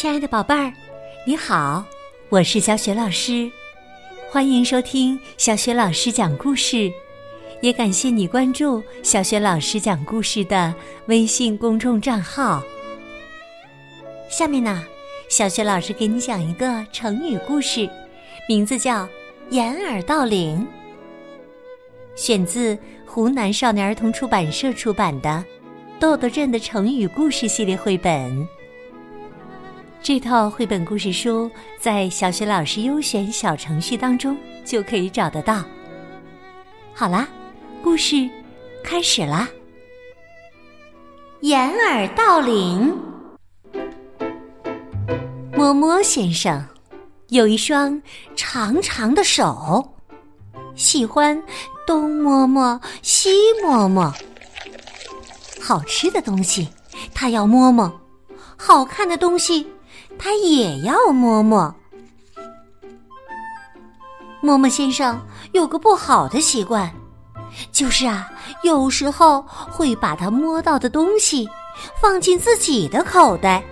亲爱的宝贝儿，你好，我是小雪老师，欢迎收听小雪老师讲故事，也感谢你关注小雪老师讲故事的微信公众账号。下面呢，小雪老师给你讲一个成语故事，名字叫《掩耳盗铃》，选自湖南少年儿童出版社出版的《豆豆镇的成语故事》系列绘本。这套绘本故事书在小学老师优选小程序当中就可以找得到。好啦，故事开始啦！掩耳盗铃。摸摸先生有一双长长的手，喜欢东摸摸西摸摸。好吃的东西他要摸摸，好看的东西。他也要摸摸。摸摸先生有个不好的习惯，就是啊，有时候会把他摸到的东西放进自己的口袋。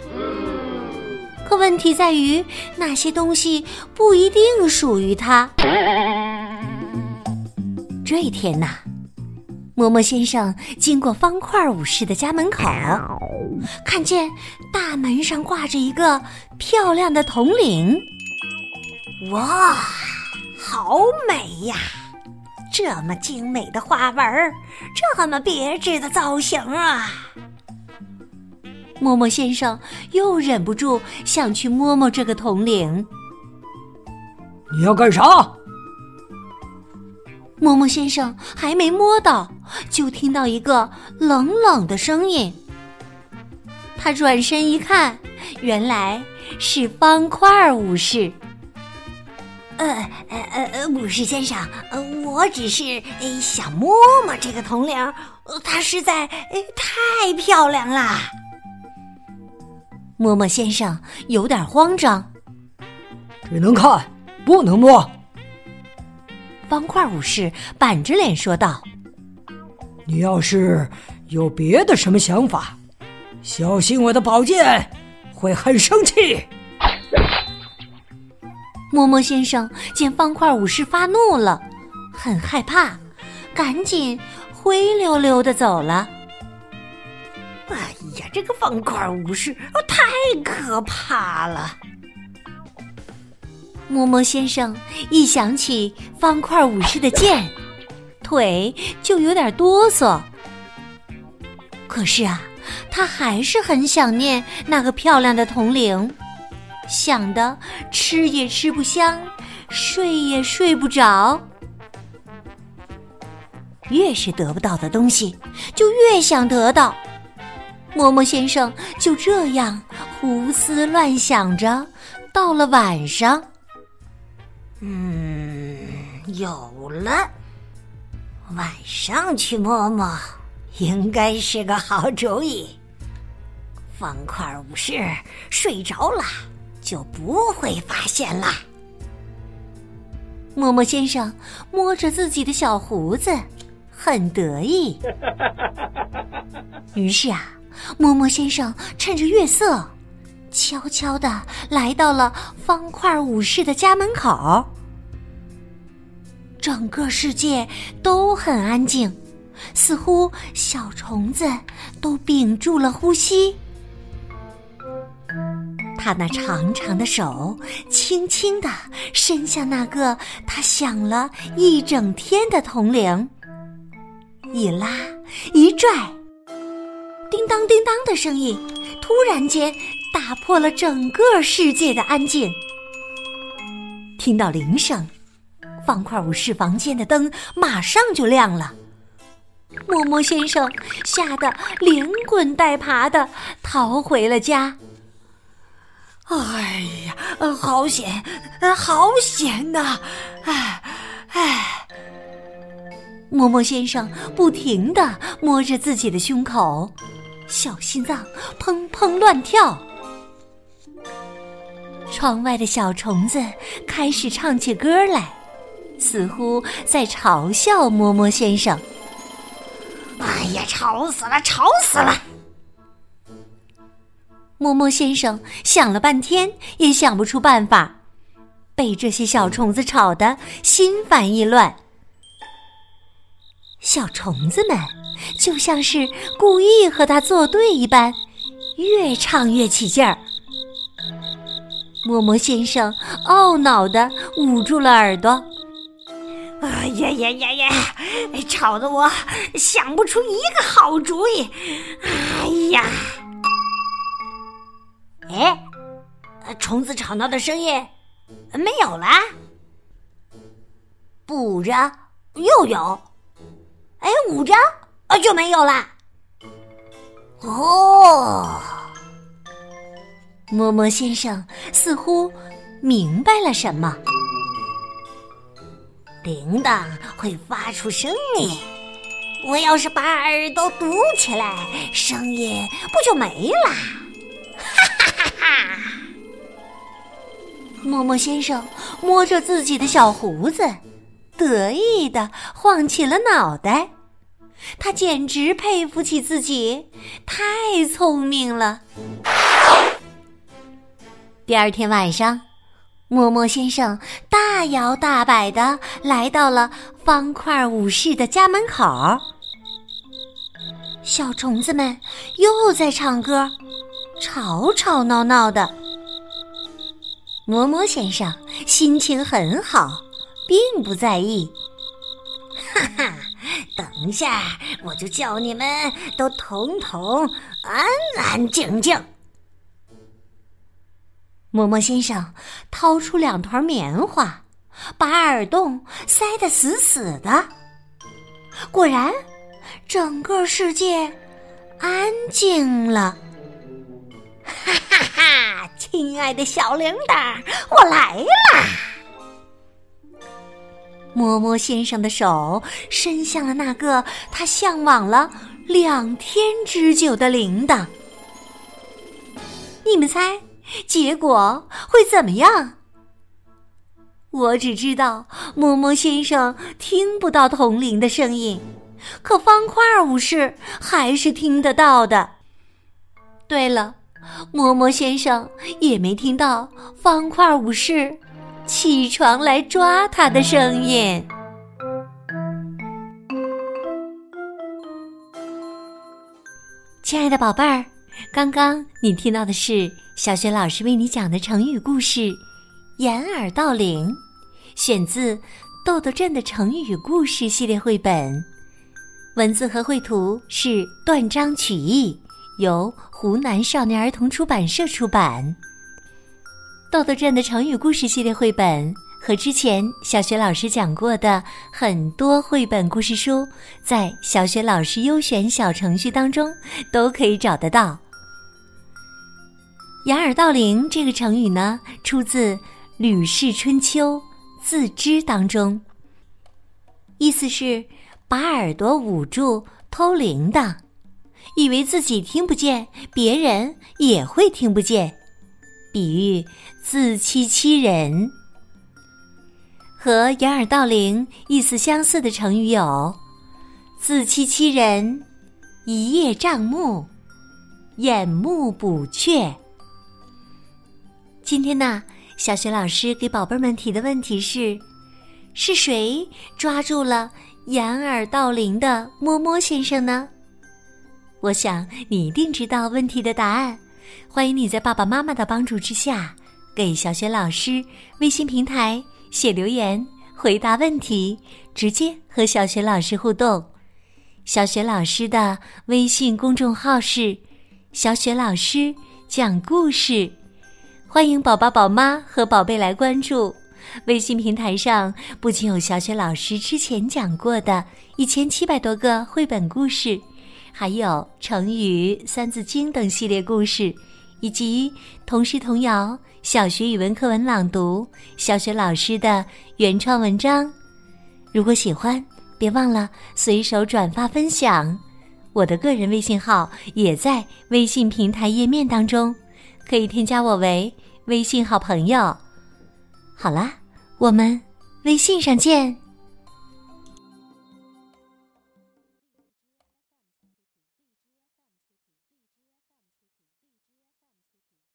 可问题在于，那些东西不一定属于他。这一天呐。摸摸先生经过方块武士的家门口，看见大门上挂着一个漂亮的铜铃。哇，好美呀！这么精美的花纹，这么别致的造型啊！摸摸先生又忍不住想去摸摸这个铜铃。你要干啥？摸摸先生还没摸到，就听到一个冷冷的声音。他转身一看，原来是方块武士。呃呃呃，武士先生，我只是想摸摸这个铜铃，它实在太漂亮啦。摸摸先生有点慌张，只能看，不能摸。方块武士板着脸说道：“你要是有别的什么想法，小心我的宝剑会很生气。”摸摸先生见方块武士发怒了，很害怕，赶紧灰溜溜的走了。哎呀，这个方块武士太可怕了！摸摸先生一想起方块武士的剑，腿就有点哆嗦。可是啊，他还是很想念那个漂亮的铜铃，想的吃也吃不香，睡也睡不着。越是得不到的东西，就越想得到。摸摸先生就这样胡思乱想着，到了晚上。嗯，有了，晚上去摸摸，应该是个好主意。方块武士睡着了，就不会发现了。摸摸先生摸着自己的小胡子，很得意。于是啊，摸摸先生趁着月色。悄悄的来到了方块武士的家门口，整个世界都很安静，似乎小虫子都屏住了呼吸。他那长长的手轻轻的伸向那个他想了一整天的铜铃，一拉一拽，叮当叮当的声音突然间。打破了整个世界的安静。听到铃声，方块武士房间的灯马上就亮了。摸摸先生吓得连滚带爬的逃回了家。哎呀，好险，好险呐！哎哎，摸摸先生不停的摸着自己的胸口，小心脏砰砰乱跳。窗外的小虫子开始唱起歌来，似乎在嘲笑摸摸先生。哎呀，吵死了，吵死了！摸摸先生想了半天也想不出办法，被这些小虫子吵得心烦意乱。小虫子们就像是故意和他作对一般，越唱越起劲儿。默默先生懊恼地捂住了耳朵。哎呀呀呀呀！吵得我想不出一个好主意。哎呀！哎，虫子吵闹的声音没有了，补着又有，哎，捂着啊就没有了。哦，摸摸先生似乎明白了什么。铃铛会发出声音，我要是把耳朵堵起来，声音不就没了？哈哈哈哈！摸摸先生摸着自己的小胡子，得意的晃起了脑袋。他简直佩服起自己，太聪明了。第二天晚上。默默先生大摇大摆的来到了方块武士的家门口，小虫子们又在唱歌，吵吵闹闹的。默默先生心情很好，并不在意。哈哈，等一下我就叫你们都统统安安静静。摸摸先生掏出两团棉花，把耳洞塞得死死的。果然，整个世界安静了。哈哈哈！亲爱的小铃铛，我来啦！摸摸先生的手伸向了那个他向往了两天之久的铃铛。你们猜？结果会怎么样？我只知道，摸摸先生听不到铜铃的声音，可方块武士还是听得到的。对了，摸摸先生也没听到方块武士起床来抓他的声音。亲爱的宝贝儿，刚刚你听到的是。小雪老师为你讲的成语故事《掩耳盗铃》，选自《豆豆镇的成语故事》系列绘本，文字和绘图是断章取义，由湖南少年儿童出版社出版。《豆豆镇的成语故事》系列绘本和之前小学老师讲过的很多绘本故事书，在小学老师优选小程序当中都可以找得到。掩耳盗铃这个成语呢，出自《吕氏春秋·自知》当中，意思是把耳朵捂住偷铃铛，以为自己听不见，别人也会听不见，比喻自欺欺人。和掩耳盗铃意思相似的成语有自欺欺人、一叶障目、眼目补雀。今天呢，小雪老师给宝贝们提的问题是：是谁抓住了掩耳盗铃的摸摸先生呢？我想你一定知道问题的答案。欢迎你在爸爸妈妈的帮助之下，给小雪老师微信平台写留言，回答问题，直接和小雪老师互动。小雪老师的微信公众号是“小雪老师讲故事”。欢迎宝宝、宝妈和宝贝来关注微信平台上，不仅有小雪老师之前讲过的一千七百多个绘本故事，还有成语、三字经等系列故事，以及童诗童谣、小学语文课文朗读、小雪老师的原创文章。如果喜欢，别忘了随手转发分享。我的个人微信号也在微信平台页面当中。可以添加我为微信好朋友。好啦，我们微信上见。